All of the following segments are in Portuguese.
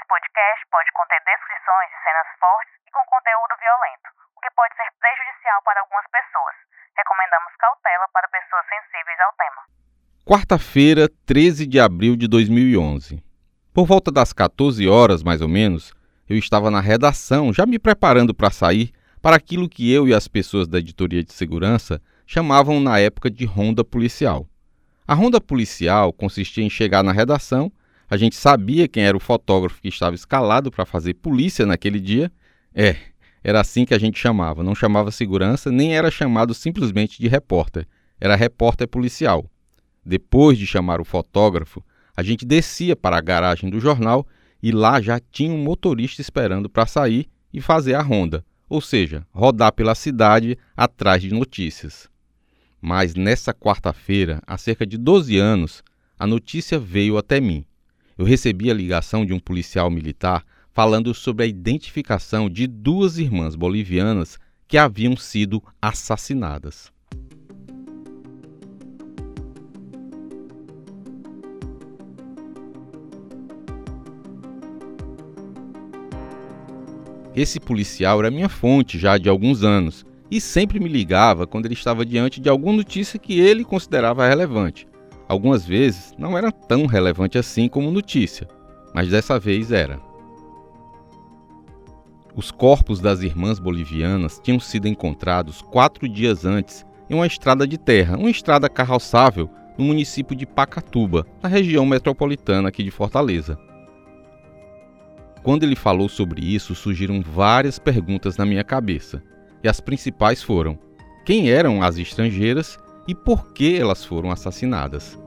Esse podcast pode conter descrições de cenas fortes e com conteúdo violento, o que pode ser prejudicial para algumas pessoas. Recomendamos cautela para pessoas sensíveis ao tema. Quarta-feira, 13 de abril de 2011. Por volta das 14 horas, mais ou menos, eu estava na redação, já me preparando para sair para aquilo que eu e as pessoas da editoria de segurança chamavam na época de ronda policial. A ronda policial consistia em chegar na redação, a gente sabia quem era o fotógrafo que estava escalado para fazer polícia naquele dia. É, era assim que a gente chamava, não chamava segurança, nem era chamado simplesmente de repórter, era repórter policial. Depois de chamar o fotógrafo, a gente descia para a garagem do jornal e lá já tinha um motorista esperando para sair e fazer a ronda, ou seja, rodar pela cidade atrás de notícias. Mas nessa quarta-feira, há cerca de 12 anos, a notícia veio até mim. Eu recebi a ligação de um policial militar falando sobre a identificação de duas irmãs bolivianas que haviam sido assassinadas. Esse policial era minha fonte já de alguns anos e sempre me ligava quando ele estava diante de alguma notícia que ele considerava relevante. Algumas vezes não era tão relevante assim como notícia, mas dessa vez era. Os corpos das irmãs bolivianas tinham sido encontrados quatro dias antes em uma estrada de terra, uma estrada carroçável no município de Pacatuba, na região metropolitana aqui de Fortaleza. Quando ele falou sobre isso, surgiram várias perguntas na minha cabeça, e as principais foram: quem eram as estrangeiras e por que elas foram assassinadas?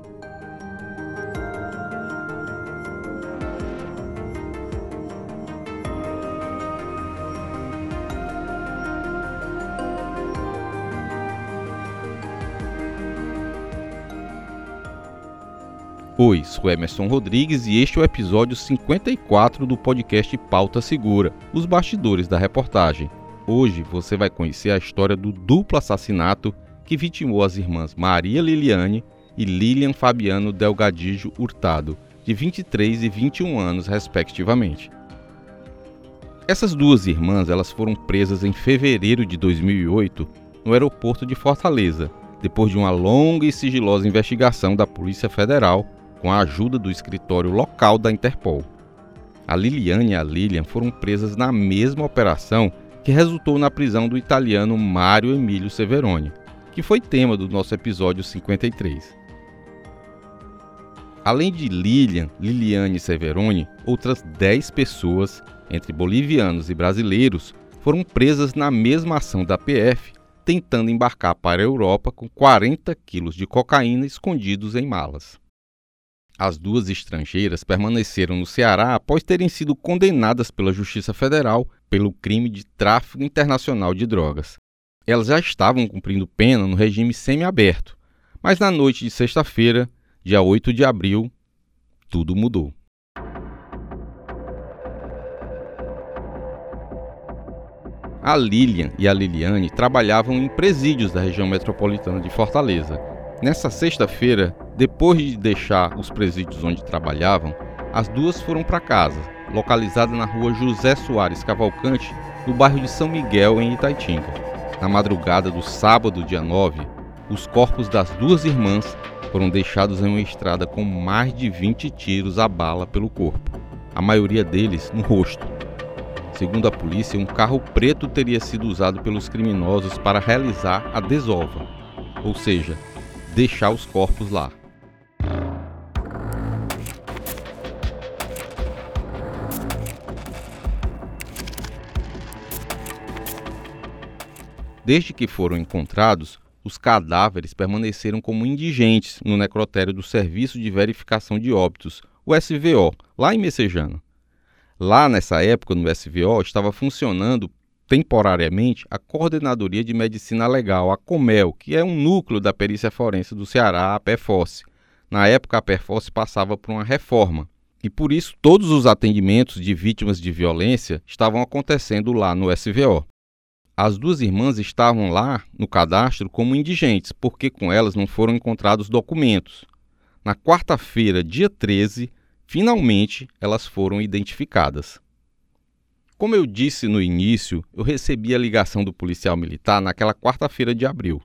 Oi, sou Emerson Rodrigues e este é o episódio 54 do podcast Pauta Segura, os bastidores da reportagem. Hoje você vai conhecer a história do duplo assassinato que vitimou as irmãs Maria Liliane e Lilian Fabiano Delgadillo Hurtado, de 23 e 21 anos respectivamente. Essas duas irmãs elas foram presas em fevereiro de 2008 no aeroporto de Fortaleza, depois de uma longa e sigilosa investigação da Polícia Federal com a ajuda do escritório local da Interpol. A Liliane e a Lilian foram presas na mesma operação que resultou na prisão do italiano Mário Emílio Severoni, que foi tema do nosso episódio 53. Além de Lilian, Liliane e Severoni, outras 10 pessoas, entre bolivianos e brasileiros, foram presas na mesma ação da PF, tentando embarcar para a Europa com 40 quilos de cocaína escondidos em malas. As duas estrangeiras permaneceram no Ceará após terem sido condenadas pela Justiça Federal pelo crime de tráfico internacional de drogas. Elas já estavam cumprindo pena no regime semiaberto, mas na noite de sexta-feira, dia 8 de abril, tudo mudou. A Lilian e a Liliane trabalhavam em presídios da região metropolitana de Fortaleza Nessa sexta-feira, depois de deixar os presídios onde trabalhavam, as duas foram para casa, localizada na rua José Soares Cavalcante, no bairro de São Miguel, em Itaitinga. Na madrugada do sábado, dia 9, os corpos das duas irmãs foram deixados em uma estrada com mais de 20 tiros a bala pelo corpo, a maioria deles no rosto. Segundo a polícia, um carro preto teria sido usado pelos criminosos para realizar a desova, ou seja, deixar os corpos lá. Desde que foram encontrados, os cadáveres permaneceram como indigentes no necrotério do Serviço de Verificação de Óbitos, o SVO, lá em Messejana. Lá nessa época, no SVO, estava funcionando temporariamente a Coordenadoria de Medicina Legal, a COMEL, que é um núcleo da perícia forense do Ceará, a PEFOS. Na época, a PEFOS passava por uma reforma e por isso todos os atendimentos de vítimas de violência estavam acontecendo lá no SVO. As duas irmãs estavam lá no cadastro como indigentes, porque com elas não foram encontrados documentos. Na quarta-feira, dia 13, Finalmente, elas foram identificadas. Como eu disse no início, eu recebi a ligação do policial militar naquela quarta-feira de abril,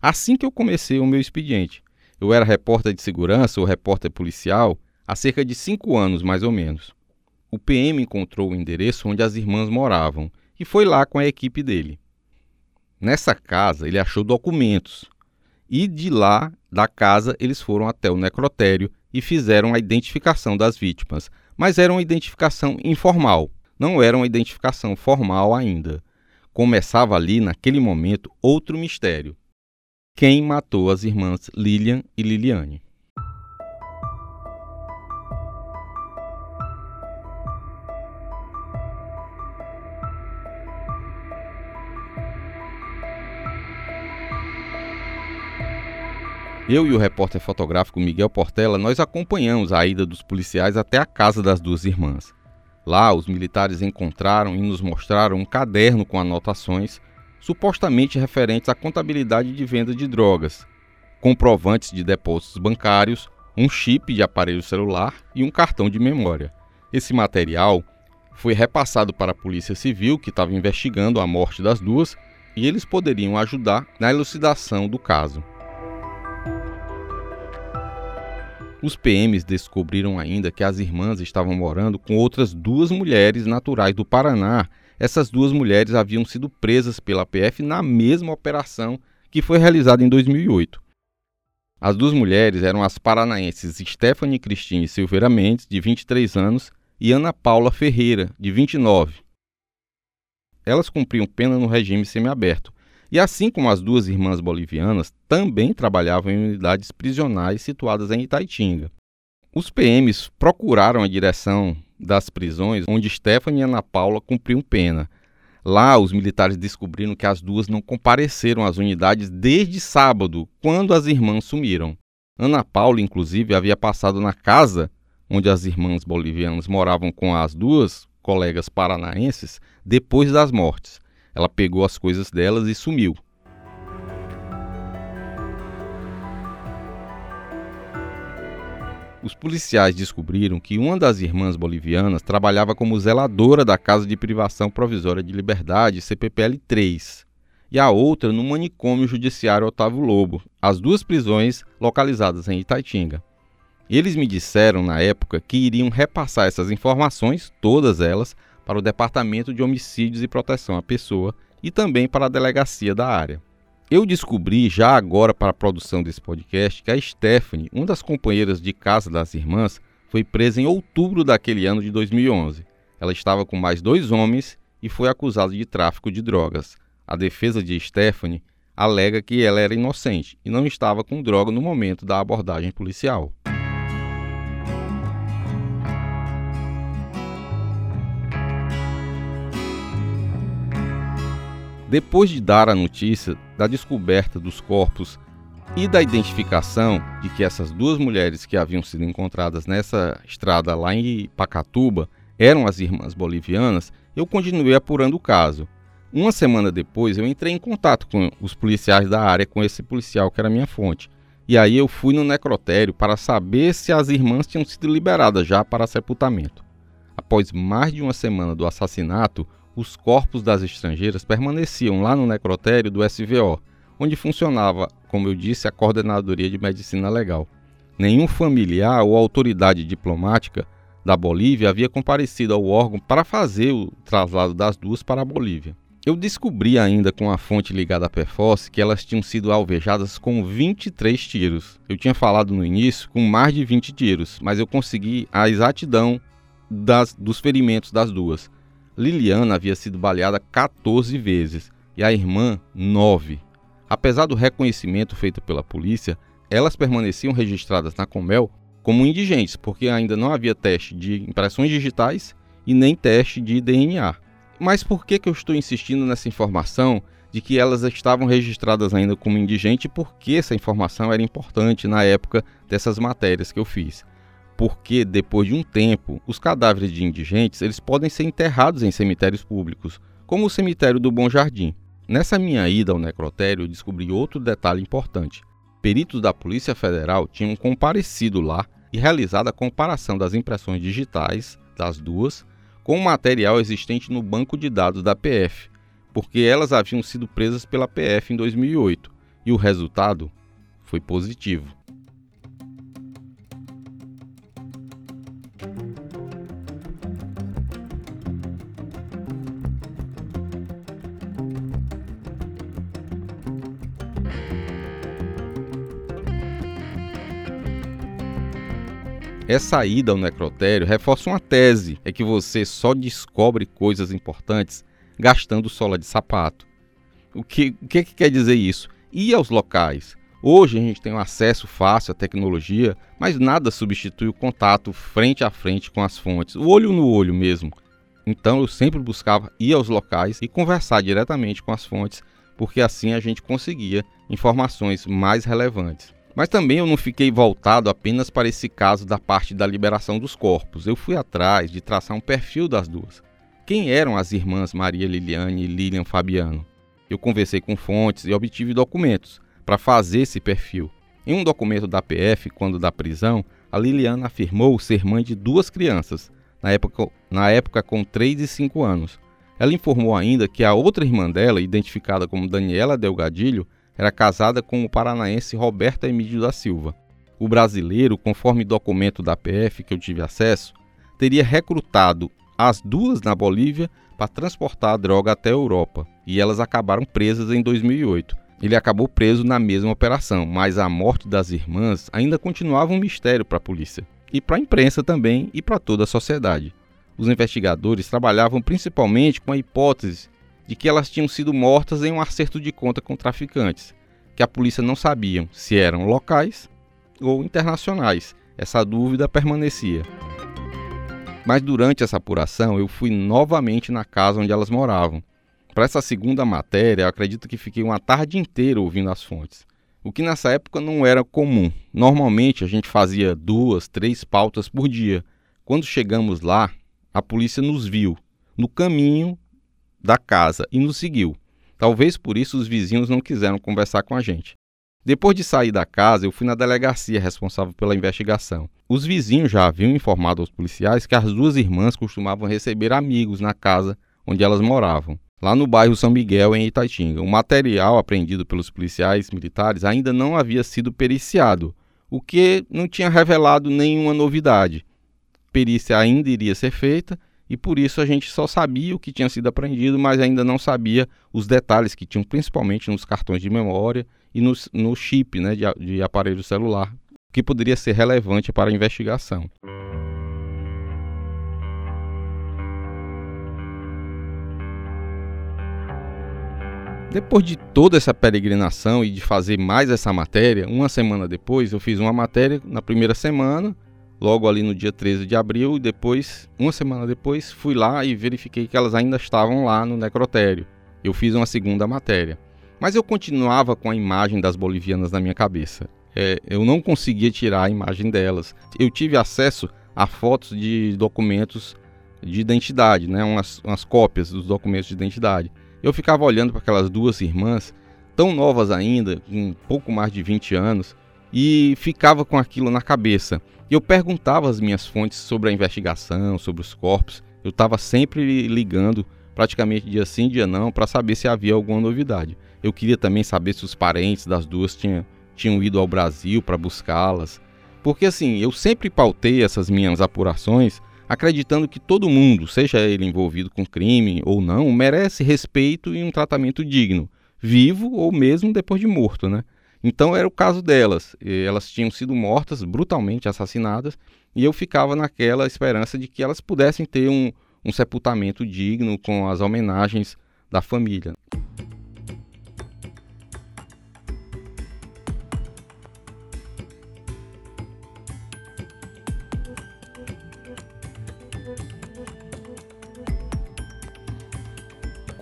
assim que eu comecei o meu expediente. Eu era repórter de segurança ou repórter policial há cerca de cinco anos, mais ou menos. O PM encontrou o endereço onde as irmãs moravam e foi lá com a equipe dele. Nessa casa, ele achou documentos. E de lá, da casa, eles foram até o necrotério e fizeram a identificação das vítimas. Mas era uma identificação informal, não era uma identificação formal ainda. Começava ali, naquele momento, outro mistério: quem matou as irmãs Lilian e Liliane? Eu e o repórter fotográfico Miguel Portela, nós acompanhamos a ida dos policiais até a casa das duas irmãs. Lá, os militares encontraram e nos mostraram um caderno com anotações supostamente referentes à contabilidade de venda de drogas, comprovantes de depósitos bancários, um chip de aparelho celular e um cartão de memória. Esse material foi repassado para a Polícia Civil, que estava investigando a morte das duas, e eles poderiam ajudar na elucidação do caso. Os PMs descobriram ainda que as irmãs estavam morando com outras duas mulheres naturais do Paraná. Essas duas mulheres haviam sido presas pela PF na mesma operação que foi realizada em 2008. As duas mulheres eram as paranaenses Stephanie Cristine Silveira Mendes, de 23 anos, e Ana Paula Ferreira, de 29. Elas cumpriam pena no regime semiaberto, e assim como as duas irmãs bolivianas, também trabalhavam em unidades prisionais situadas em Itaitinga. Os PMs procuraram a direção das prisões onde Stephanie e Ana Paula cumpriam pena. Lá, os militares descobriram que as duas não compareceram às unidades desde sábado, quando as irmãs sumiram. Ana Paula, inclusive, havia passado na casa onde as irmãs bolivianas moravam com as duas colegas paranaenses depois das mortes. Ela pegou as coisas delas e sumiu. Os policiais descobriram que uma das irmãs bolivianas trabalhava como zeladora da Casa de Privação Provisória de Liberdade, CPPL 3, e a outra no manicômio judiciário Otávio Lobo, as duas prisões localizadas em Itaitinga. Eles me disseram na época que iriam repassar essas informações, todas elas, para o Departamento de Homicídios e Proteção à Pessoa e também para a delegacia da área. Eu descobri já agora para a produção desse podcast que a Stephanie, uma das companheiras de casa das irmãs, foi presa em outubro daquele ano de 2011. Ela estava com mais dois homens e foi acusada de tráfico de drogas. A defesa de Stephanie alega que ela era inocente e não estava com droga no momento da abordagem policial. Depois de dar a notícia da descoberta dos corpos e da identificação de que essas duas mulheres que haviam sido encontradas nessa estrada lá em Pacatuba eram as irmãs bolivianas, eu continuei apurando o caso. Uma semana depois, eu entrei em contato com os policiais da área, com esse policial que era minha fonte. E aí eu fui no necrotério para saber se as irmãs tinham sido liberadas já para sepultamento. Após mais de uma semana do assassinato, os corpos das estrangeiras permaneciam lá no necrotério do SVO, onde funcionava, como eu disse, a Coordenadoria de Medicina Legal. Nenhum familiar ou autoridade diplomática da Bolívia havia comparecido ao órgão para fazer o traslado das duas para a Bolívia. Eu descobri ainda com a fonte ligada à Perforce que elas tinham sido alvejadas com 23 tiros. Eu tinha falado no início com mais de 20 tiros, mas eu consegui a exatidão das, dos ferimentos das duas. Liliana havia sido baleada 14 vezes e a irmã 9. Apesar do reconhecimento feito pela polícia, elas permaneciam registradas na Comel como indigentes, porque ainda não havia teste de impressões digitais e nem teste de DNA. Mas por que, que eu estou insistindo nessa informação de que elas estavam registradas ainda como indigente e por que essa informação era importante na época dessas matérias que eu fiz? Porque depois de um tempo, os cadáveres de indigentes eles podem ser enterrados em cemitérios públicos, como o cemitério do Bom Jardim. Nessa minha ida ao necrotério, descobri outro detalhe importante. Peritos da Polícia Federal tinham comparecido lá e realizada a comparação das impressões digitais das duas com o material existente no banco de dados da PF, porque elas haviam sido presas pela PF em 2008 e o resultado foi positivo. Essa ida ao necrotério reforça uma tese: é que você só descobre coisas importantes gastando sola de sapato. O que, o que, que quer dizer isso? Ir aos locais. Hoje a gente tem um acesso fácil à tecnologia, mas nada substitui o contato frente a frente com as fontes, o olho no olho mesmo. Então eu sempre buscava ir aos locais e conversar diretamente com as fontes, porque assim a gente conseguia informações mais relevantes. Mas também eu não fiquei voltado apenas para esse caso da parte da liberação dos corpos. Eu fui atrás de traçar um perfil das duas. Quem eram as irmãs Maria Liliane e Lilian Fabiano? Eu conversei com fontes e obtive documentos para fazer esse perfil. Em um documento da PF, quando da prisão, a Liliana afirmou ser mãe de duas crianças, na época, na época com 3 e 5 anos. Ela informou ainda que a outra irmã dela, identificada como Daniela Delgadilho, era casada com o paranaense Roberto Emílio da Silva. O brasileiro, conforme documento da PF que eu tive acesso, teria recrutado as duas na Bolívia para transportar a droga até a Europa, e elas acabaram presas em 2008. Ele acabou preso na mesma operação, mas a morte das irmãs ainda continuava um mistério para a polícia, e para a imprensa também e para toda a sociedade. Os investigadores trabalhavam principalmente com a hipótese de que elas tinham sido mortas em um acerto de conta com traficantes, que a polícia não sabia se eram locais ou internacionais. Essa dúvida permanecia. Mas durante essa apuração, eu fui novamente na casa onde elas moravam. Para essa segunda matéria, eu acredito que fiquei uma tarde inteira ouvindo as fontes, o que nessa época não era comum. Normalmente a gente fazia duas, três pautas por dia. Quando chegamos lá, a polícia nos viu. No caminho, da casa e nos seguiu. Talvez por isso os vizinhos não quiseram conversar com a gente. Depois de sair da casa, eu fui na delegacia responsável pela investigação. Os vizinhos já haviam informado aos policiais que as duas irmãs costumavam receber amigos na casa onde elas moravam, lá no bairro São Miguel, em Itaitinga. O material apreendido pelos policiais militares ainda não havia sido periciado, o que não tinha revelado nenhuma novidade. Perícia ainda iria ser feita e por isso a gente só sabia o que tinha sido apreendido, mas ainda não sabia os detalhes que tinham, principalmente nos cartões de memória e no, no chip né, de, de aparelho celular, que poderia ser relevante para a investigação. Depois de toda essa peregrinação e de fazer mais essa matéria, uma semana depois eu fiz uma matéria na primeira semana logo ali no dia 13 de abril, e depois, uma semana depois, fui lá e verifiquei que elas ainda estavam lá no necrotério. Eu fiz uma segunda matéria. Mas eu continuava com a imagem das bolivianas na minha cabeça. É, eu não conseguia tirar a imagem delas. Eu tive acesso a fotos de documentos de identidade, né? umas, umas cópias dos documentos de identidade. Eu ficava olhando para aquelas duas irmãs, tão novas ainda, com pouco mais de 20 anos, e ficava com aquilo na cabeça. Eu perguntava às minhas fontes sobre a investigação, sobre os corpos. Eu estava sempre ligando, praticamente dia sim, dia não, para saber se havia alguma novidade. Eu queria também saber se os parentes das duas tinham, tinham ido ao Brasil para buscá-las. Porque assim, eu sempre pautei essas minhas apurações acreditando que todo mundo, seja ele envolvido com crime ou não, merece respeito e um tratamento digno, vivo ou mesmo depois de morto, né? Então era o caso delas. Elas tinham sido mortas, brutalmente assassinadas, e eu ficava naquela esperança de que elas pudessem ter um, um sepultamento digno com as homenagens da família.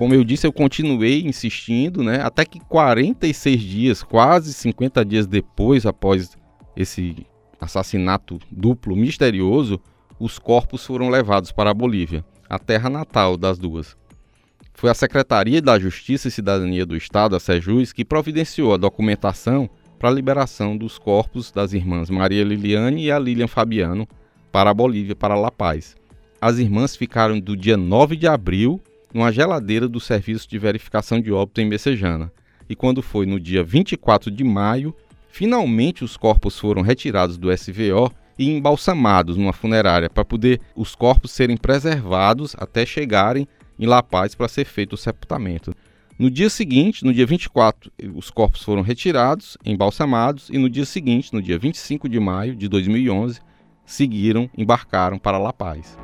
Como eu disse, eu continuei insistindo, né? Até que 46 dias, quase 50 dias depois, após esse assassinato duplo misterioso, os corpos foram levados para a Bolívia, a terra natal das duas. Foi a Secretaria da Justiça e Cidadania do Estado, a SEJUS, que providenciou a documentação para a liberação dos corpos das irmãs Maria Liliane e a Lilian Fabiano para a Bolívia, para La Paz. As irmãs ficaram do dia 9 de abril numa geladeira do Serviço de Verificação de Óbito em Messejana. E quando foi no dia 24 de maio, finalmente os corpos foram retirados do SVO e embalsamados numa funerária para poder os corpos serem preservados até chegarem em La Paz para ser feito o sepultamento. No dia seguinte, no dia 24, os corpos foram retirados, embalsamados e no dia seguinte, no dia 25 de maio de 2011, seguiram, embarcaram para La Paz.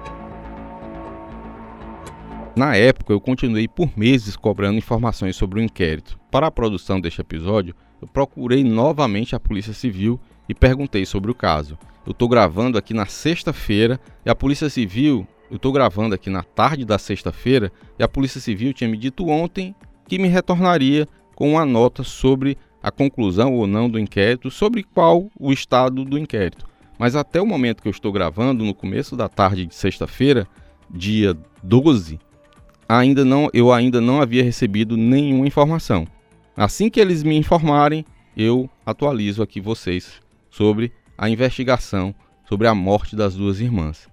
Na época, eu continuei por meses cobrando informações sobre o inquérito. Para a produção deste episódio, eu procurei novamente a Polícia Civil e perguntei sobre o caso. Eu estou gravando aqui na sexta-feira e a Polícia Civil, eu estou gravando aqui na tarde da sexta-feira e a Polícia Civil tinha me dito ontem que me retornaria com uma nota sobre a conclusão ou não do inquérito, sobre qual o estado do inquérito. Mas até o momento que eu estou gravando, no começo da tarde de sexta-feira, dia 12, ainda não, eu ainda não havia recebido nenhuma informação. Assim que eles me informarem, eu atualizo aqui vocês sobre a investigação sobre a morte das duas irmãs.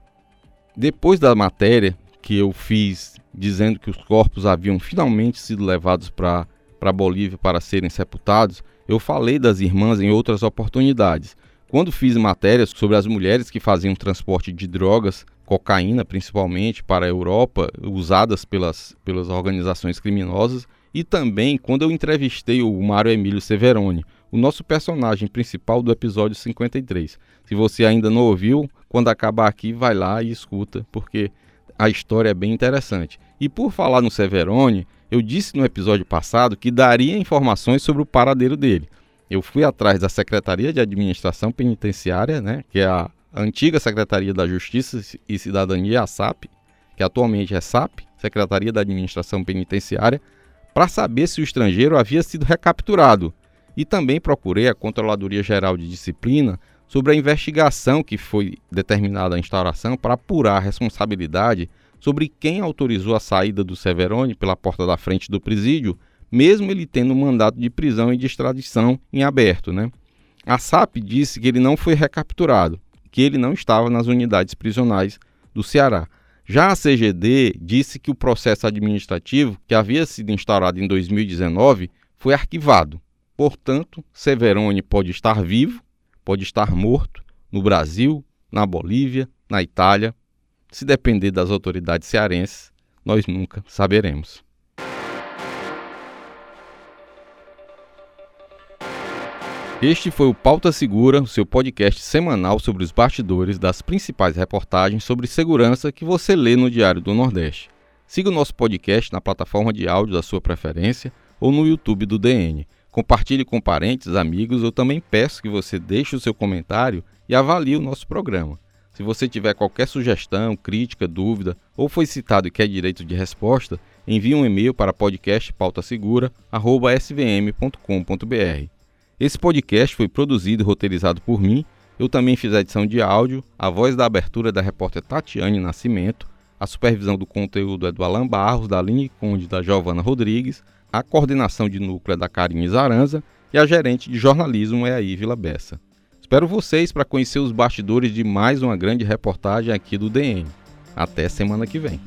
Depois da matéria que eu fiz dizendo que os corpos haviam finalmente sido levados para Bolívia para serem sepultados, eu falei das irmãs em outras oportunidades. Quando fiz matérias sobre as mulheres que faziam transporte de drogas cocaína principalmente para a Europa, usadas pelas, pelas organizações criminosas, e também quando eu entrevistei o Mário Emílio Severoni, o nosso personagem principal do episódio 53. Se você ainda não ouviu, quando acabar aqui, vai lá e escuta, porque a história é bem interessante. E por falar no Severoni, eu disse no episódio passado que daria informações sobre o paradeiro dele. Eu fui atrás da Secretaria de Administração Penitenciária, né, que é a a antiga Secretaria da Justiça e Cidadania, a SAP, que atualmente é SAP, Secretaria da Administração Penitenciária, para saber se o estrangeiro havia sido recapturado. E também procurei a Controladoria Geral de Disciplina sobre a investigação que foi determinada a instauração para apurar a responsabilidade sobre quem autorizou a saída do Severone pela porta da frente do presídio, mesmo ele tendo um mandato de prisão e de extradição em aberto. Né? A SAP disse que ele não foi recapturado, que ele não estava nas unidades prisionais do Ceará. Já a CGD disse que o processo administrativo, que havia sido instaurado em 2019, foi arquivado. Portanto, Severone pode estar vivo, pode estar morto no Brasil, na Bolívia, na Itália. Se depender das autoridades cearenses, nós nunca saberemos. Este foi o Pauta Segura, o seu podcast semanal sobre os bastidores das principais reportagens sobre segurança que você lê no Diário do Nordeste. Siga o nosso podcast na plataforma de áudio da sua preferência ou no YouTube do DN. Compartilhe com parentes, amigos. Eu também peço que você deixe o seu comentário e avalie o nosso programa. Se você tiver qualquer sugestão, crítica, dúvida ou foi citado e quer direito de resposta, envie um e-mail para podcastpautasegura@svm.com.br. Esse podcast foi produzido e roteirizado por mim. Eu também fiz a edição de áudio, a voz da abertura da repórter Tatiane Nascimento, a supervisão do conteúdo é do Alan Barros, da Aline Conde da Giovana Rodrigues, a coordenação de núcleo é da Karine Zaranza e a gerente de jornalismo é a Ívila Bessa. Espero vocês para conhecer os bastidores de mais uma grande reportagem aqui do DN. Até semana que vem.